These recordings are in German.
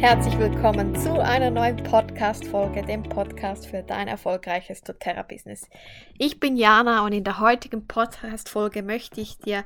Herzlich willkommen zu einer neuen Podcast-Folge, dem Podcast für dein erfolgreiches doTERRA-Business. Ich bin Jana und in der heutigen Podcast-Folge möchte ich dir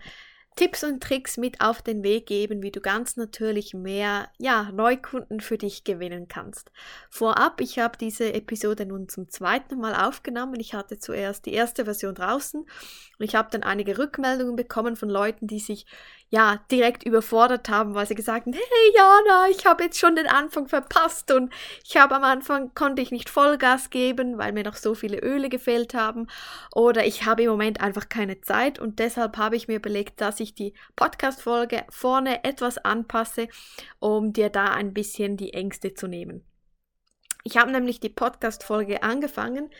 Tipps und Tricks mit auf den Weg geben, wie du ganz natürlich mehr ja, Neukunden für dich gewinnen kannst. Vorab, ich habe diese Episode nun zum zweiten Mal aufgenommen. Ich hatte zuerst die erste Version draußen und ich habe dann einige Rückmeldungen bekommen von Leuten, die sich ja direkt überfordert haben, weil sie gesagt haben, hey Jana, ich habe jetzt schon den Anfang verpasst und ich habe am Anfang konnte ich nicht Vollgas geben, weil mir noch so viele Öle gefehlt haben oder ich habe im Moment einfach keine Zeit und deshalb habe ich mir überlegt, dass ich die Podcast Folge vorne etwas anpasse, um dir da ein bisschen die Ängste zu nehmen. Ich habe nämlich die Podcast Folge angefangen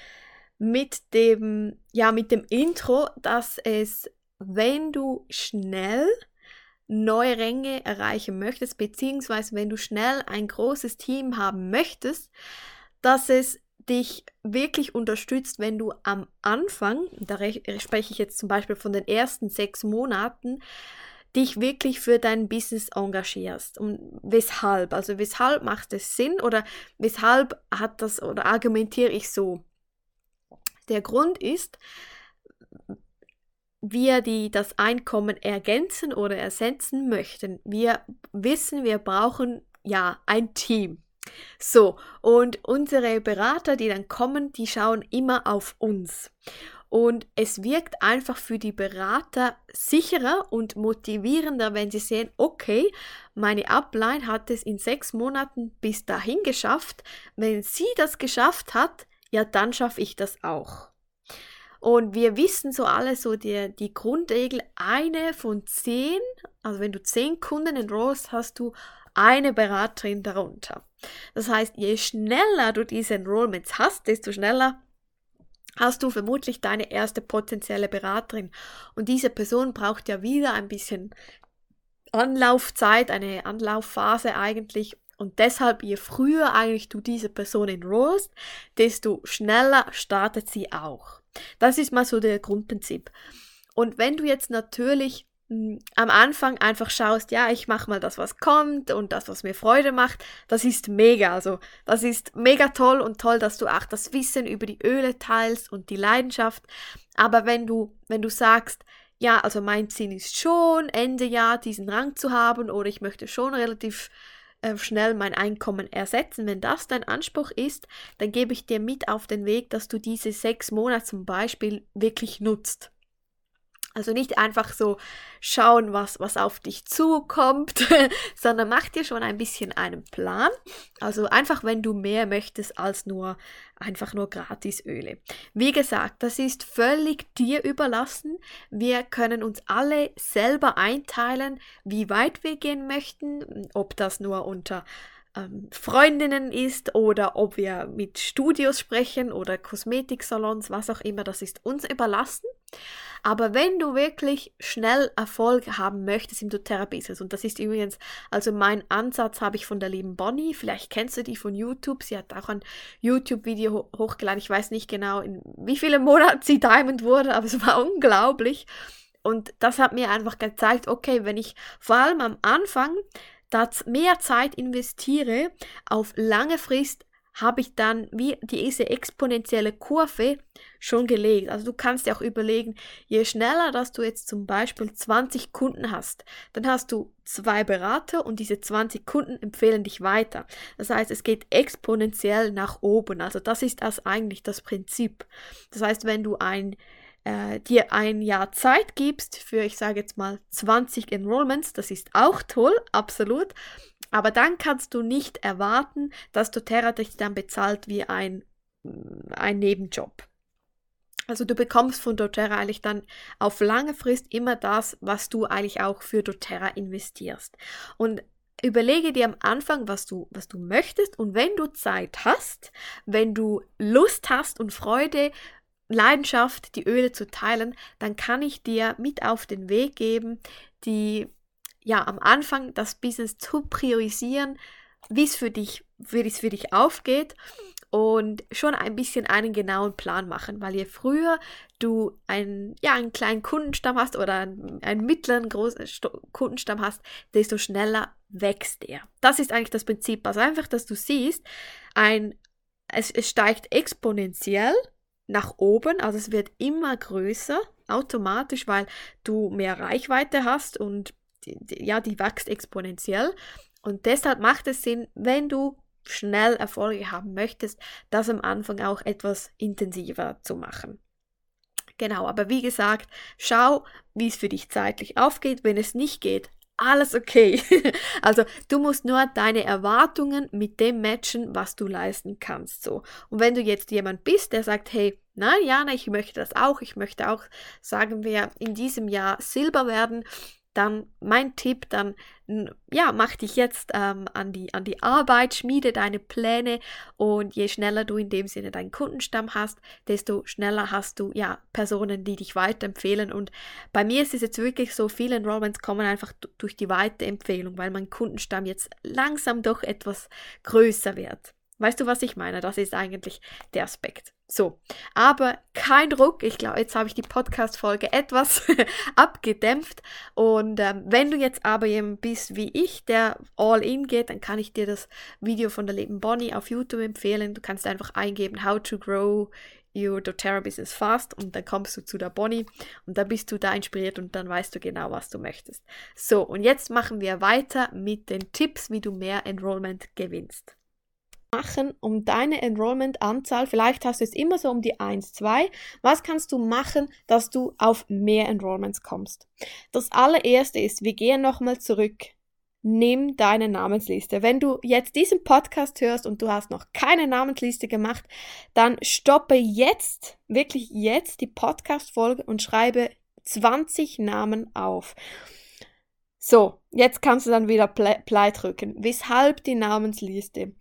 mit dem ja mit dem Intro, dass es wenn du schnell neue Ränge erreichen möchtest, beziehungsweise wenn du schnell ein großes Team haben möchtest, dass es dich wirklich unterstützt, wenn du am Anfang, da spreche ich jetzt zum Beispiel von den ersten sechs Monaten, dich wirklich für dein Business engagierst. Und weshalb? Also weshalb macht es Sinn oder weshalb hat das oder argumentiere ich so? Der Grund ist, wir die das Einkommen ergänzen oder ersetzen möchten. Wir wissen, wir brauchen ja ein Team. So, und unsere Berater, die dann kommen, die schauen immer auf uns. Und es wirkt einfach für die Berater sicherer und motivierender, wenn sie sehen, okay, meine Upline hat es in sechs Monaten bis dahin geschafft. Wenn sie das geschafft hat, ja, dann schaffe ich das auch. Und wir wissen so alle so die, die Grundregel, eine von zehn, also wenn du zehn Kunden enrollst, hast du eine Beraterin darunter. Das heißt, je schneller du diese Enrollments hast, desto schneller hast du vermutlich deine erste potenzielle Beraterin. Und diese Person braucht ja wieder ein bisschen Anlaufzeit, eine Anlaufphase eigentlich. Und deshalb, je früher eigentlich du diese Person enrollst, desto schneller startet sie auch. Das ist mal so der Grundprinzip. Und wenn du jetzt natürlich hm, am Anfang einfach schaust, ja, ich mache mal das, was kommt und das, was mir Freude macht, das ist mega. Also, das ist mega toll und toll, dass du auch das Wissen über die Öle teilst und die Leidenschaft. Aber wenn du, wenn du sagst, ja, also mein Ziel ist schon, Ende Jahr diesen Rang zu haben oder ich möchte schon relativ äh, schnell mein Einkommen ersetzen. Wenn das dein Anspruch ist, dann gebe ich dir mit auf den Weg, dass du diese sechs Monate zum Beispiel wirklich nutzt. Also nicht einfach so schauen, was, was auf dich zukommt, sondern mach dir schon ein bisschen einen Plan. Also einfach, wenn du mehr möchtest als nur einfach nur Gratisöle. Wie gesagt, das ist völlig dir überlassen. Wir können uns alle selber einteilen, wie weit wir gehen möchten, ob das nur unter ähm, Freundinnen ist oder ob wir mit Studios sprechen oder Kosmetiksalons, was auch immer, das ist uns überlassen. Aber wenn du wirklich schnell Erfolg haben möchtest im doTERRA-Business, und das ist übrigens, also mein Ansatz habe ich von der lieben Bonnie, vielleicht kennst du die von YouTube, sie hat auch ein YouTube-Video ho hochgeladen, ich weiß nicht genau, in wie viele Monaten sie Diamond wurde, aber es war unglaublich. Und das hat mir einfach gezeigt, okay, wenn ich vor allem am Anfang mehr Zeit investiere, auf lange Frist habe ich dann wie diese exponentielle Kurve schon gelegt. Also du kannst dir auch überlegen, je schneller, dass du jetzt zum Beispiel 20 Kunden hast, dann hast du zwei Berater und diese 20 Kunden empfehlen dich weiter. Das heißt, es geht exponentiell nach oben. Also das ist das eigentlich das Prinzip. Das heißt, wenn du ein äh, dir ein Jahr Zeit gibst für, ich sage jetzt mal, 20 Enrollments, das ist auch toll, absolut. Aber dann kannst du nicht erwarten, dass doTERRA dich dann bezahlt wie ein, ein Nebenjob. Also du bekommst von doTERRA eigentlich dann auf lange Frist immer das, was du eigentlich auch für doTERRA investierst. Und überlege dir am Anfang, was du, was du möchtest und wenn du Zeit hast, wenn du Lust hast und Freude Leidenschaft, die Öle zu teilen, dann kann ich dir mit auf den Weg geben, die ja am Anfang das Business zu priorisieren, wie es für dich, wie es für dich aufgeht und schon ein bisschen einen genauen Plan machen, weil je früher du einen, ja, einen kleinen Kundenstamm hast oder einen, einen mittleren großen Kundenstamm hast, desto schneller wächst er. Das ist eigentlich das Prinzip. Also einfach, dass du siehst, ein, es, es steigt exponentiell nach oben, also es wird immer größer automatisch, weil du mehr Reichweite hast und ja, die wächst exponentiell. Und deshalb macht es Sinn, wenn du schnell Erfolge haben möchtest, das am Anfang auch etwas intensiver zu machen. Genau, aber wie gesagt, schau, wie es für dich zeitlich aufgeht. Wenn es nicht geht, alles okay. also du musst nur deine Erwartungen mit dem matchen, was du leisten kannst. So. Und wenn du jetzt jemand bist, der sagt, hey, na Jana, ich möchte das auch, ich möchte auch, sagen wir, in diesem Jahr Silber werden, dann mein Tipp, dann ja, mach dich jetzt ähm, an, die, an die Arbeit, schmiede deine Pläne und je schneller du in dem Sinne deinen Kundenstamm hast, desto schneller hast du ja Personen, die dich weiterempfehlen. Und bei mir ist es jetzt wirklich so, viele Enrollments kommen einfach durch die Weiterempfehlung, weil mein Kundenstamm jetzt langsam doch etwas größer wird. Weißt du, was ich meine? Das ist eigentlich der Aspekt. So, aber kein Druck. Ich glaube, jetzt habe ich die Podcast-Folge etwas abgedämpft. Und ähm, wenn du jetzt aber jemand bist wie ich, der all in geht, dann kann ich dir das Video von der lieben Bonnie auf YouTube empfehlen. Du kannst einfach eingeben, how to grow your doTERRA business fast und dann kommst du zu der Bonnie und dann bist du da inspiriert und dann weißt du genau, was du möchtest. So, und jetzt machen wir weiter mit den Tipps, wie du mehr Enrollment gewinnst machen, um deine Enrollment-Anzahl, vielleicht hast du es immer so um die 1, 2, was kannst du machen, dass du auf mehr Enrollments kommst? Das allererste ist, wir gehen nochmal zurück. Nimm deine Namensliste. Wenn du jetzt diesen Podcast hörst und du hast noch keine Namensliste gemacht, dann stoppe jetzt, wirklich jetzt die Podcast-Folge und schreibe 20 Namen auf. So, jetzt kannst du dann wieder Play drücken. Weshalb die Namensliste?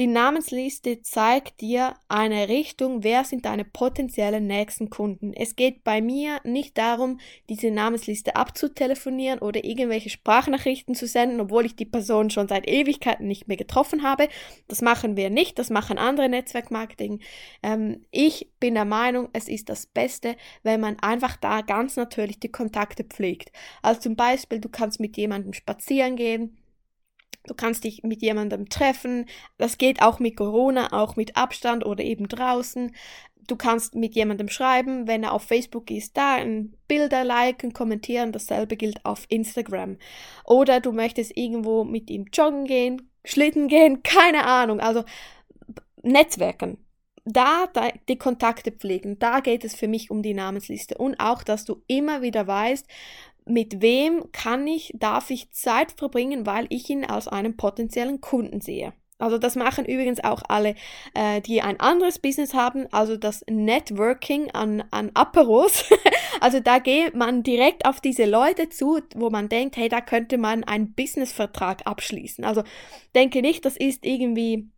Die Namensliste zeigt dir eine Richtung, wer sind deine potenziellen nächsten Kunden. Es geht bei mir nicht darum, diese Namensliste abzutelefonieren oder irgendwelche Sprachnachrichten zu senden, obwohl ich die Person schon seit Ewigkeiten nicht mehr getroffen habe. Das machen wir nicht, das machen andere Netzwerkmarketing. Ähm, ich bin der Meinung, es ist das Beste, wenn man einfach da ganz natürlich die Kontakte pflegt. Also zum Beispiel, du kannst mit jemandem spazieren gehen, Du kannst dich mit jemandem treffen. Das geht auch mit Corona, auch mit Abstand oder eben draußen. Du kannst mit jemandem schreiben, wenn er auf Facebook ist, da ein Bilder liken, kommentieren. Dasselbe gilt auf Instagram. Oder du möchtest irgendwo mit ihm joggen gehen, Schlitten gehen, keine Ahnung. Also Netzwerken. Da, da die Kontakte pflegen, da geht es für mich um die Namensliste und auch, dass du immer wieder weißt, mit wem kann ich, darf ich Zeit verbringen, weil ich ihn als einen potenziellen Kunden sehe. Also das machen übrigens auch alle, äh, die ein anderes Business haben, also das Networking an, an Aperos. also da geht man direkt auf diese Leute zu, wo man denkt, hey, da könnte man einen Businessvertrag abschließen. Also denke nicht, das ist irgendwie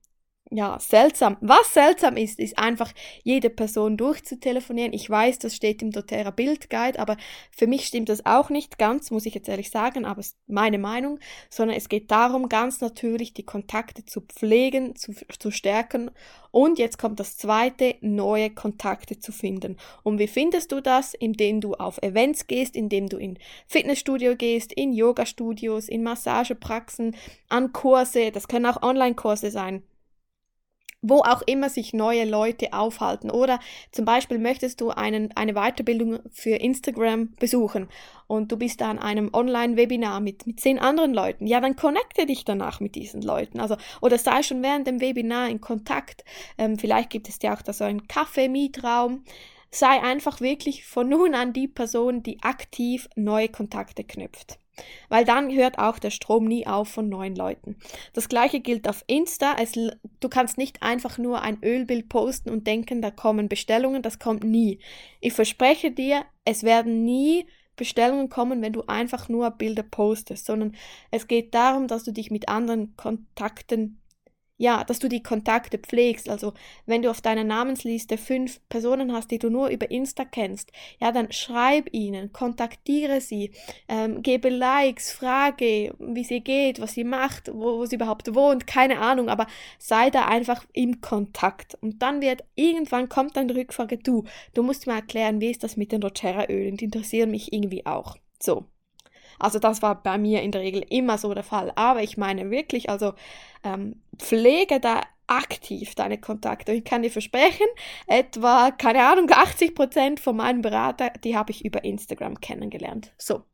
ja, seltsam. Was seltsam ist, ist einfach jede Person durchzutelefonieren. Ich weiß, das steht im doTERRA Bildguide, aber für mich stimmt das auch nicht ganz, muss ich jetzt ehrlich sagen, aber es ist meine Meinung, sondern es geht darum, ganz natürlich die Kontakte zu pflegen, zu, zu stärken und jetzt kommt das zweite, neue Kontakte zu finden. Und wie findest du das? Indem du auf Events gehst, indem du in Fitnessstudio gehst, in Yoga-Studios, in Massagepraxen, an Kurse, das können auch Online-Kurse sein wo auch immer sich neue Leute aufhalten. Oder zum Beispiel möchtest du einen, eine Weiterbildung für Instagram besuchen und du bist da an einem Online-Webinar mit, mit zehn anderen Leuten. Ja, dann connecte dich danach mit diesen Leuten. Also, oder sei schon während dem Webinar in Kontakt. Ähm, vielleicht gibt es ja auch da so einen Kaffee-Mietraum. Sei einfach wirklich von nun an die Person, die aktiv neue Kontakte knüpft. Weil dann hört auch der Strom nie auf von neuen Leuten. Das gleiche gilt auf Insta. Es, du kannst nicht einfach nur ein Ölbild posten und denken, da kommen Bestellungen. Das kommt nie. Ich verspreche dir, es werden nie Bestellungen kommen, wenn du einfach nur Bilder postest, sondern es geht darum, dass du dich mit anderen Kontakten ja, dass du die Kontakte pflegst. Also wenn du auf deiner Namensliste fünf Personen hast, die du nur über Insta kennst, ja, dann schreib ihnen, kontaktiere sie, ähm, gebe Likes, frage, wie sie geht, was sie macht, wo, wo sie überhaupt wohnt, keine Ahnung, aber sei da einfach im Kontakt. Und dann wird irgendwann kommt dann die Rückfrage, du, du musst mir erklären, wie ist das mit den doTERRA-Ölen, die interessieren mich irgendwie auch. So. Also das war bei mir in der Regel immer so der Fall. Aber ich meine wirklich, also ähm, pflege da aktiv deine Kontakte. Ich kann dir versprechen, etwa, keine Ahnung, 80 Prozent von meinen Berater, die habe ich über Instagram kennengelernt. So.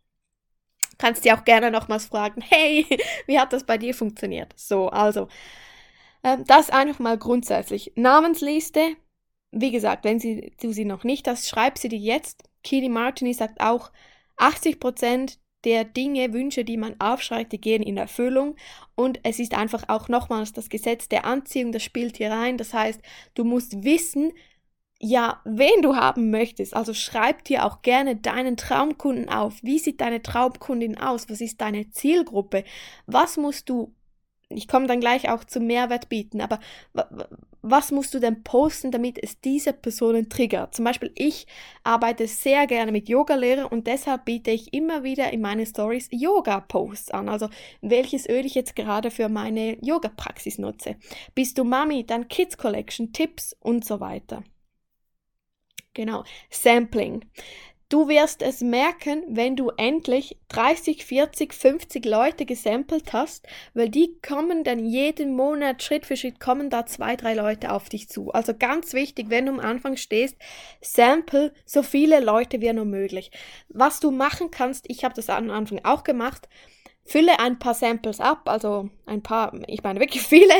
Kannst dir auch gerne nochmals fragen, hey, wie hat das bei dir funktioniert? So, also, ähm, das einfach mal grundsätzlich. Namensliste, wie gesagt, wenn sie, du sie noch nicht hast, schreib sie dir jetzt. Kili Martini sagt auch, 80 Prozent der Dinge, Wünsche, die man aufschreibt, die gehen in Erfüllung. Und es ist einfach auch nochmals das Gesetz der Anziehung, das spielt hier rein. Das heißt, du musst wissen, ja, wen du haben möchtest. Also schreib dir auch gerne deinen Traumkunden auf. Wie sieht deine Traumkundin aus? Was ist deine Zielgruppe? Was musst du ich komme dann gleich auch zum Mehrwert bieten, aber was musst du denn posten, damit es diese Personen triggert? Zum Beispiel, ich arbeite sehr gerne mit Yoga-Lehrer und deshalb biete ich immer wieder in meinen Stories Yoga-Posts an. Also, welches Öl ich jetzt gerade für meine Yoga-Praxis nutze. Bist du Mami, dann Kids Collection, Tipps und so weiter. Genau, Sampling. Du wirst es merken, wenn du endlich 30, 40, 50 Leute gesampelt hast, weil die kommen dann jeden Monat Schritt für Schritt kommen da zwei, drei Leute auf dich zu. Also ganz wichtig, wenn du am Anfang stehst, sample so viele Leute wie nur möglich. Was du machen kannst, ich habe das am Anfang auch gemacht, fülle ein paar Samples ab, also ein paar, ich meine wirklich viele,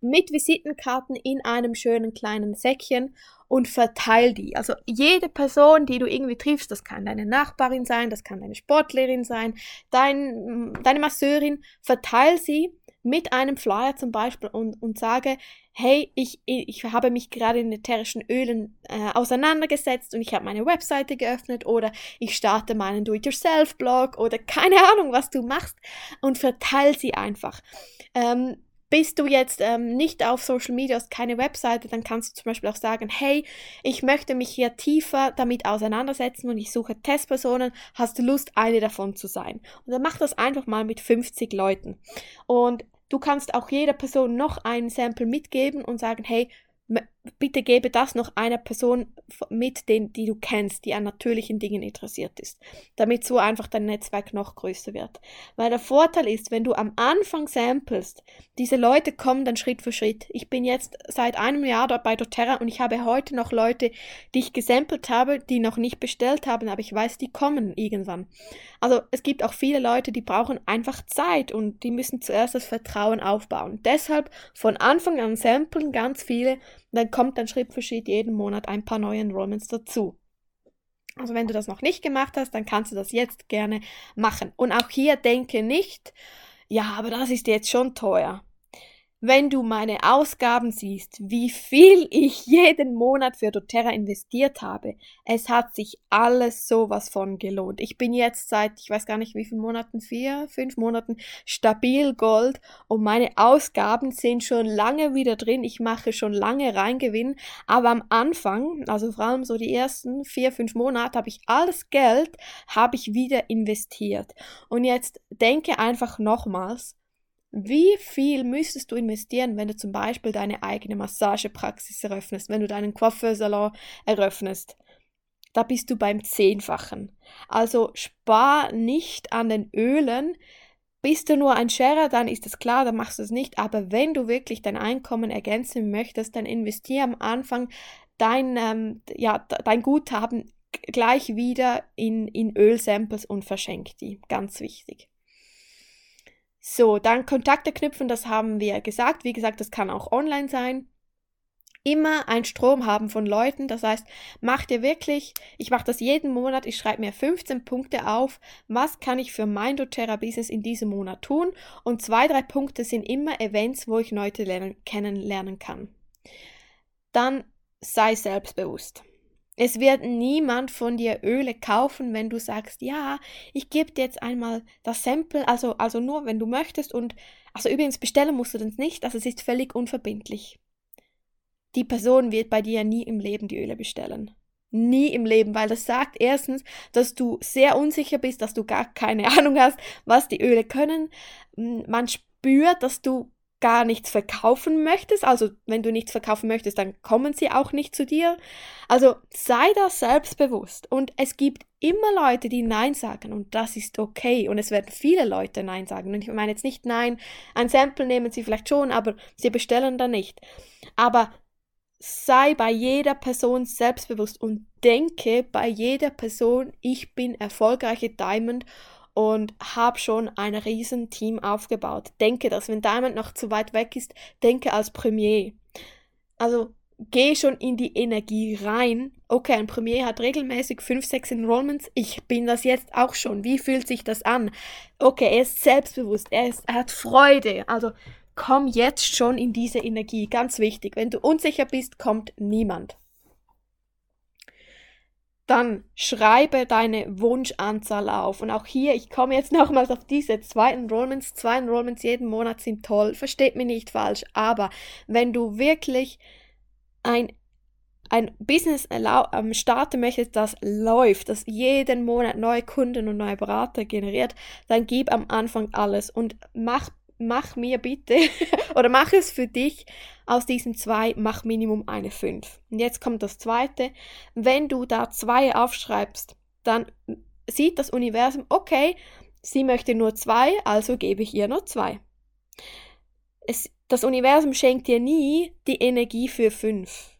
mit Visitenkarten in einem schönen kleinen Säckchen und verteil die. Also jede Person, die du irgendwie triffst, das kann deine Nachbarin sein, das kann deine Sportlerin sein, dein, deine Masseurin, verteil sie mit einem Flyer zum Beispiel und, und sage, hey, ich, ich habe mich gerade in ätherischen Ölen äh, auseinandergesetzt und ich habe meine Webseite geöffnet oder ich starte meinen Do-it-yourself-Blog oder keine Ahnung, was du machst und verteil sie einfach. Ähm, bist du jetzt ähm, nicht auf Social Media, hast keine Webseite, dann kannst du zum Beispiel auch sagen, hey, ich möchte mich hier tiefer damit auseinandersetzen und ich suche Testpersonen, hast du Lust, eine davon zu sein? Und dann mach das einfach mal mit 50 Leuten. Und du kannst auch jeder Person noch ein Sample mitgeben und sagen, hey, bitte gebe das noch einer Person mit, den, die du kennst, die an natürlichen Dingen interessiert ist, damit so einfach dein Netzwerk noch größer wird. Weil der Vorteil ist, wenn du am Anfang samplest, diese Leute kommen dann Schritt für Schritt. Ich bin jetzt seit einem Jahr dort bei doTERRA und ich habe heute noch Leute, die ich gesampelt habe, die noch nicht bestellt haben, aber ich weiß, die kommen irgendwann. Also es gibt auch viele Leute, die brauchen einfach Zeit und die müssen zuerst das Vertrauen aufbauen. Deshalb von Anfang an samplen ganz viele dann kommt dann Schritt für Schritt jeden Monat ein paar neue Enrollments dazu. Also wenn du das noch nicht gemacht hast, dann kannst du das jetzt gerne machen. Und auch hier denke nicht, ja, aber das ist jetzt schon teuer wenn du meine Ausgaben siehst, wie viel ich jeden Monat für doTERRA investiert habe, es hat sich alles sowas von gelohnt. Ich bin jetzt seit, ich weiß gar nicht wie viele Monaten, vier, fünf Monaten stabil Gold und meine Ausgaben sind schon lange wieder drin. Ich mache schon lange Reingewinn, aber am Anfang, also vor allem so die ersten vier, fünf Monate, habe ich alles Geld, habe ich wieder investiert. Und jetzt denke einfach nochmals, wie viel müsstest du investieren, wenn du zum Beispiel deine eigene Massagepraxis eröffnest, wenn du deinen Coiffeursalon eröffnest? Da bist du beim Zehnfachen. Also spar nicht an den Ölen. Bist du nur ein Scherer, dann ist es klar, dann machst du es nicht. Aber wenn du wirklich dein Einkommen ergänzen möchtest, dann investiere am Anfang dein, ähm, ja, dein Guthaben gleich wieder in, in Ölsamples und verschenk die. Ganz wichtig. So, dann Kontakte knüpfen, das haben wir gesagt. Wie gesagt, das kann auch online sein. Immer ein Strom haben von Leuten. Das heißt, mach dir wirklich, ich mache das jeden Monat, ich schreibe mir 15 Punkte auf, was kann ich für mein doTERRA-Business in diesem Monat tun. Und zwei, drei Punkte sind immer Events, wo ich Leute lernen, kennenlernen kann. Dann sei selbstbewusst. Es wird niemand von dir Öle kaufen, wenn du sagst, ja, ich gebe dir jetzt einmal das Sample, also, also nur, wenn du möchtest. Und also übrigens bestellen musst du das nicht, also es ist völlig unverbindlich. Die Person wird bei dir nie im Leben die Öle bestellen. Nie im Leben, weil das sagt erstens, dass du sehr unsicher bist, dass du gar keine Ahnung hast, was die Öle können. Man spürt, dass du gar nichts verkaufen möchtest, also wenn du nichts verkaufen möchtest, dann kommen sie auch nicht zu dir. Also sei da selbstbewusst. Und es gibt immer Leute, die Nein sagen. Und das ist okay. Und es werden viele Leute Nein sagen. Und ich meine jetzt nicht Nein, ein Sample nehmen sie vielleicht schon, aber sie bestellen da nicht. Aber sei bei jeder Person selbstbewusst und denke bei jeder Person, ich bin erfolgreiche Diamond und habe schon ein riesen Team aufgebaut. Denke dass wenn Diamond noch zu weit weg ist, denke als Premier. Also geh schon in die Energie rein. Okay, ein Premier hat regelmäßig 5, 6 Enrollments. Ich bin das jetzt auch schon. Wie fühlt sich das an? Okay, er ist selbstbewusst, er, ist, er hat Freude. Also komm jetzt schon in diese Energie. Ganz wichtig. Wenn du unsicher bist, kommt niemand. Dann schreibe deine Wunschanzahl auf. Und auch hier, ich komme jetzt nochmals auf diese zwei Enrollments. Zwei Enrollments jeden Monat sind toll. Versteht mich nicht falsch. Aber wenn du wirklich ein, ein Business ähm, starten möchtest, das läuft, das jeden Monat neue Kunden und neue Berater generiert, dann gib am Anfang alles und mach mach mir bitte oder mach es für dich aus diesen zwei, mach Minimum eine fünf. Und jetzt kommt das zweite. Wenn du da zwei aufschreibst, dann sieht das Universum, okay, sie möchte nur zwei, also gebe ich ihr nur zwei. Es, das Universum schenkt dir nie die Energie für fünf.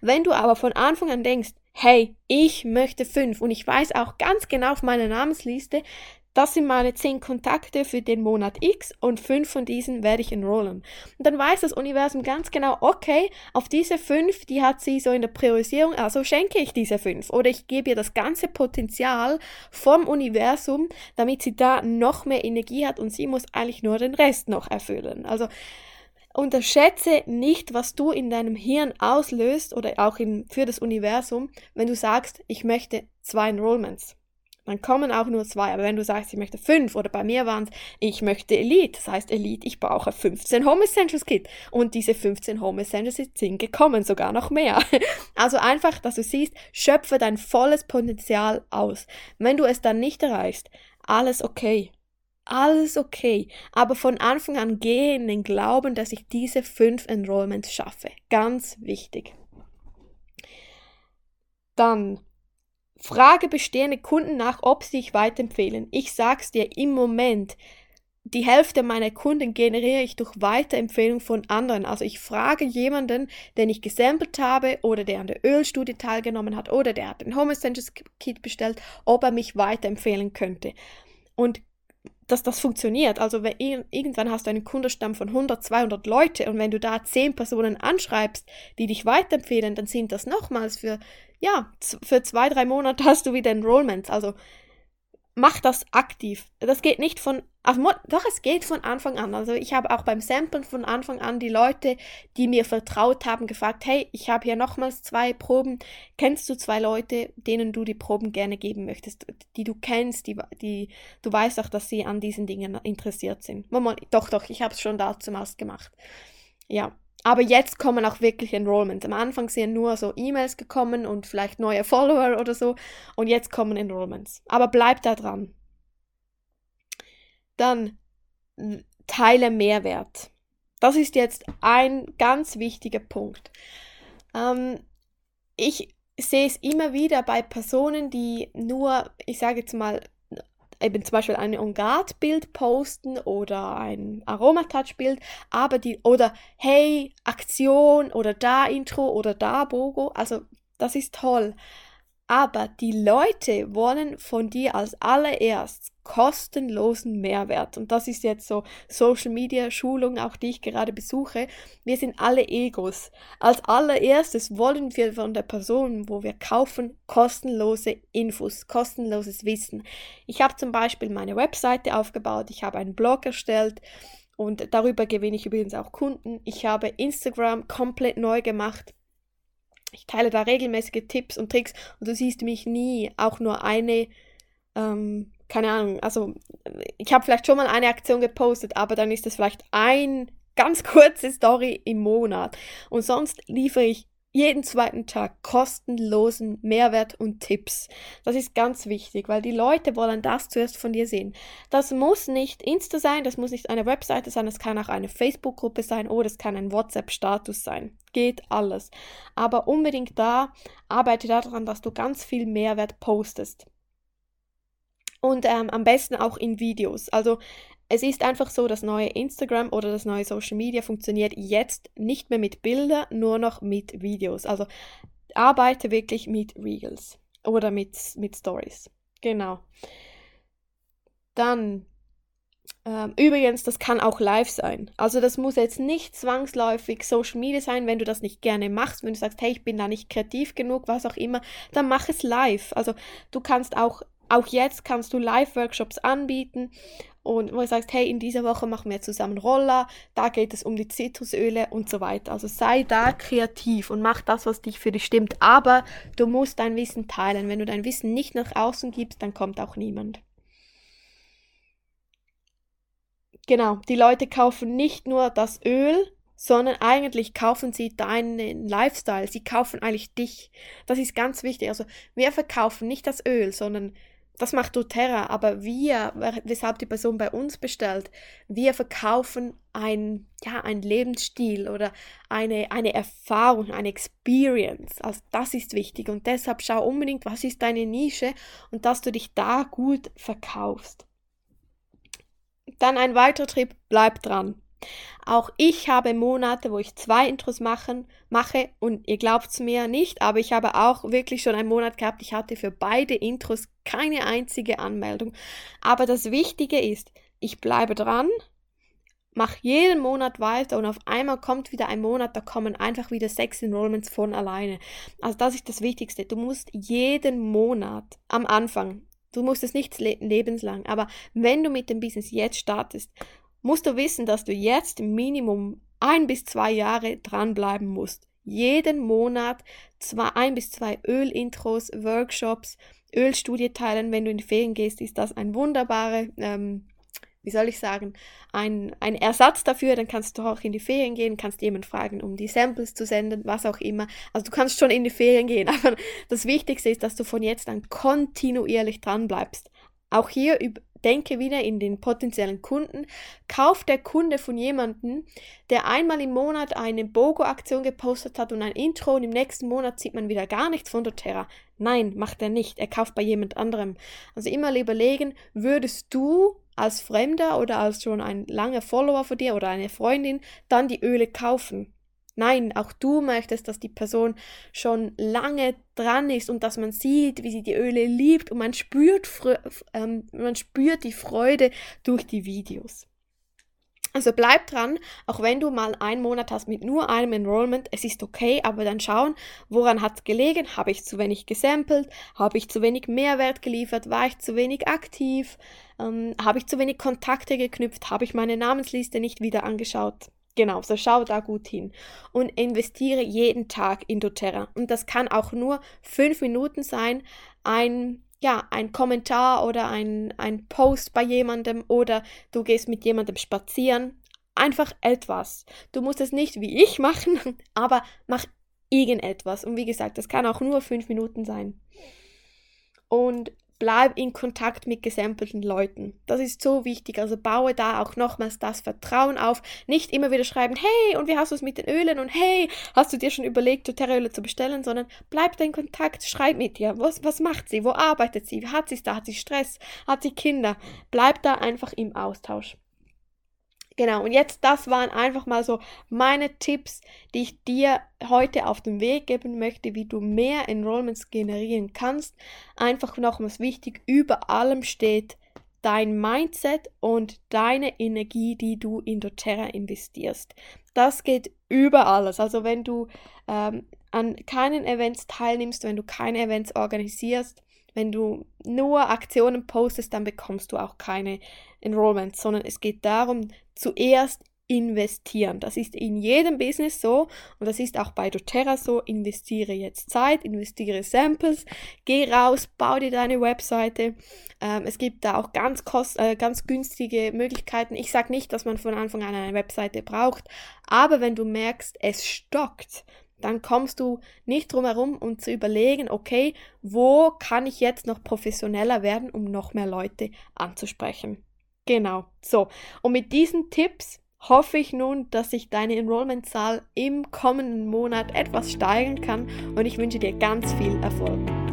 Wenn du aber von Anfang an denkst, hey, ich möchte fünf und ich weiß auch ganz genau auf meiner Namensliste, das sind meine zehn Kontakte für den Monat X und fünf von diesen werde ich enrollen. Und dann weiß das Universum ganz genau, okay, auf diese fünf, die hat sie so in der Priorisierung, also schenke ich diese fünf. Oder ich gebe ihr das ganze Potenzial vom Universum, damit sie da noch mehr Energie hat und sie muss eigentlich nur den Rest noch erfüllen. Also Unterschätze nicht, was du in deinem Hirn auslöst oder auch in, für das Universum, wenn du sagst, ich möchte zwei Enrollments dann kommen auch nur zwei. Aber wenn du sagst, ich möchte fünf oder bei mir waren es, ich möchte Elite, das heißt Elite, ich brauche 15 Home Essentials Kit. Und diese 15 Home Essentials sind gekommen, sogar noch mehr. Also einfach, dass du siehst, schöpfe dein volles Potenzial aus. Wenn du es dann nicht erreichst, alles okay. Alles okay. Aber von Anfang an gehe in den Glauben, dass ich diese fünf Enrollments schaffe. Ganz wichtig. Dann Frage bestehende Kunden nach, ob sie dich weiterempfehlen. Ich sag's dir im Moment. Die Hälfte meiner Kunden generiere ich durch Weiterempfehlung von anderen. Also ich frage jemanden, den ich gesampelt habe oder der an der Ölstudie teilgenommen hat oder der hat den Home Essentials Kit bestellt, ob er mich weiterempfehlen könnte. Und dass das funktioniert. Also wenn, irgendwann hast du einen Kundenstamm von 100, 200 Leute und wenn du da 10 Personen anschreibst, die dich weiterempfehlen, dann sind das nochmals für ja, für zwei, drei Monate hast du wieder Enrollments. Also mach das aktiv. Das geht nicht von, also, doch, es geht von Anfang an. Also ich habe auch beim Samplen von Anfang an die Leute, die mir vertraut haben, gefragt, hey, ich habe hier nochmals zwei Proben. Kennst du zwei Leute, denen du die Proben gerne geben möchtest, die du kennst, die, die du weißt auch, dass sie an diesen Dingen interessiert sind? Mama, doch, doch, ich habe es schon damals gemacht. Ja, aber jetzt kommen auch wirklich Enrollments. Am Anfang sind nur so E-Mails gekommen und vielleicht neue Follower oder so. Und jetzt kommen Enrollments. Aber bleib da dran. Dann teile Mehrwert. Das ist jetzt ein ganz wichtiger Punkt. Ähm, ich sehe es immer wieder bei Personen, die nur, ich sage jetzt mal, eben zum Beispiel ein On-Guard-Bild posten oder ein Aromatouch-Bild, aber die, oder hey, Aktion oder da Intro oder da Bogo, also das ist toll. Aber die Leute wollen von dir als allererst kostenlosen Mehrwert. Und das ist jetzt so Social Media Schulung, auch die ich gerade besuche. Wir sind alle Egos. Als allererstes wollen wir von der Person, wo wir kaufen, kostenlose Infos, kostenloses Wissen. Ich habe zum Beispiel meine Webseite aufgebaut, ich habe einen Blog erstellt. Und darüber gewinne ich übrigens auch Kunden. Ich habe Instagram komplett neu gemacht. ich teile da regelmäßige Tipps und Tricks und du siehst mich nie auch nur eine, ähm, keine Ahnung, also ich habe vielleicht schon mal eine Aktion gepostet, aber dann ist es vielleicht ein ganz kurze Story im Monat. Und sonst liefere ich jeden zweiten Tag kostenlosen Mehrwert und Tipps. Das ist ganz wichtig, weil die Leute wollen das zuerst von dir sehen. Das muss nicht Insta sein, das muss nicht eine Webseite sein, das kann auch eine Facebook-Gruppe sein oder es kann ein WhatsApp-Status sein. Geht alles. Aber unbedingt da, arbeite daran, dass du ganz viel Mehrwert postest. Und ähm, am besten auch in Videos. Also es ist einfach so, das neue Instagram oder das neue Social Media funktioniert jetzt nicht mehr mit Bildern, nur noch mit Videos. Also arbeite wirklich mit Reels oder mit, mit Stories. Genau. Dann, ähm, übrigens, das kann auch live sein. Also das muss jetzt nicht zwangsläufig Social Media sein, wenn du das nicht gerne machst, wenn du sagst, hey, ich bin da nicht kreativ genug, was auch immer, dann mach es live. Also du kannst auch auch jetzt kannst du Live-Workshops anbieten und wo du sagst, hey, in dieser Woche machen wir zusammen Roller, da geht es um die Zitrusöle und so weiter. Also sei da kreativ und mach das, was dich für dich stimmt. Aber du musst dein Wissen teilen. Wenn du dein Wissen nicht nach außen gibst, dann kommt auch niemand. Genau, die Leute kaufen nicht nur das Öl, sondern eigentlich kaufen sie deinen Lifestyle. Sie kaufen eigentlich dich. Das ist ganz wichtig. Also wir verkaufen nicht das Öl, sondern das macht doTERRA, aber wir, weshalb die Person bei uns bestellt, wir verkaufen ein, ja, ein Lebensstil oder eine, eine Erfahrung, eine Experience. Also das ist wichtig und deshalb schau unbedingt, was ist deine Nische und dass du dich da gut verkaufst. Dann ein weiterer Trieb, bleib dran. Auch ich habe Monate, wo ich zwei Intros machen, mache und ihr glaubt es mir nicht, aber ich habe auch wirklich schon einen Monat gehabt, ich hatte für beide Intros keine einzige Anmeldung. Aber das Wichtige ist, ich bleibe dran, mache jeden Monat weiter und auf einmal kommt wieder ein Monat, da kommen einfach wieder sechs Enrollments von alleine. Also das ist das Wichtigste. Du musst jeden Monat am Anfang, du musst es nicht lebenslang, aber wenn du mit dem Business jetzt startest, musst du wissen, dass du jetzt Minimum ein bis zwei Jahre dranbleiben musst. Jeden Monat zwei, ein bis zwei Ölintros, Workshops, Ölstudie teilen. Wenn du in die Ferien gehst, ist das ein wunderbarer, ähm, wie soll ich sagen, ein, ein Ersatz dafür. Dann kannst du auch in die Ferien gehen, kannst jemanden fragen, um die Samples zu senden, was auch immer. Also du kannst schon in die Ferien gehen, aber das Wichtigste ist, dass du von jetzt an kontinuierlich dranbleibst. Auch hier denke wieder in den potenziellen Kunden. Kauft der Kunde von jemandem, der einmal im Monat eine BOGO-Aktion gepostet hat und ein Intro und im nächsten Monat sieht man wieder gar nichts von doTERRA? Nein, macht er nicht. Er kauft bei jemand anderem. Also immer überlegen, würdest du als Fremder oder als schon ein langer Follower von dir oder eine Freundin dann die Öle kaufen? Nein, auch du möchtest, dass die Person schon lange dran ist und dass man sieht, wie sie die Öle liebt und man spürt, ähm, man spürt die Freude durch die Videos. Also bleib dran, auch wenn du mal einen Monat hast mit nur einem Enrollment, es ist okay, aber dann schauen, woran hat es gelegen? Habe ich zu wenig gesampelt? Habe ich zu wenig Mehrwert geliefert? War ich zu wenig aktiv? Ähm, habe ich zu wenig Kontakte geknüpft? Habe ich meine Namensliste nicht wieder angeschaut? Genau, so schau da gut hin und investiere jeden Tag in doTERRA. Und das kann auch nur fünf Minuten sein, ein, ja, ein Kommentar oder ein, ein Post bei jemandem oder du gehst mit jemandem spazieren. Einfach etwas. Du musst es nicht wie ich machen, aber mach irgendetwas. Und wie gesagt, das kann auch nur fünf Minuten sein. Und bleib in Kontakt mit gesampelten Leuten. Das ist so wichtig. Also baue da auch nochmals das Vertrauen auf. Nicht immer wieder schreiben, hey, und wie hast du es mit den Ölen? Und hey, hast du dir schon überlegt, doTERRA-Öle zu bestellen? Sondern bleib da in Kontakt, schreib mit ihr. Was, was macht sie? Wo arbeitet sie? Hat sie es da? Hat sie Stress? Hat sie Kinder? Bleib da einfach im Austausch. Genau, und jetzt, das waren einfach mal so meine Tipps, die ich dir heute auf den Weg geben möchte, wie du mehr Enrollments generieren kannst. Einfach nochmals wichtig, über allem steht dein Mindset und deine Energie, die du in doTERRA investierst. Das geht über alles. Also wenn du ähm, an keinen Events teilnimmst, wenn du keine Events organisierst, wenn du nur Aktionen postest, dann bekommst du auch keine Enrollments, sondern es geht darum, zuerst investieren. Das ist in jedem Business so und das ist auch bei doTERRA so. Investiere jetzt Zeit, investiere Samples, geh raus, bau dir deine Webseite. Ähm, es gibt da auch ganz, kost äh, ganz günstige Möglichkeiten. Ich sage nicht, dass man von Anfang an eine Webseite braucht, aber wenn du merkst, es stockt, dann kommst du nicht drum herum, um zu überlegen, okay, wo kann ich jetzt noch professioneller werden, um noch mehr Leute anzusprechen. Genau, so. Und mit diesen Tipps hoffe ich nun, dass sich deine Enrollmentzahl im kommenden Monat etwas steigern kann und ich wünsche dir ganz viel Erfolg.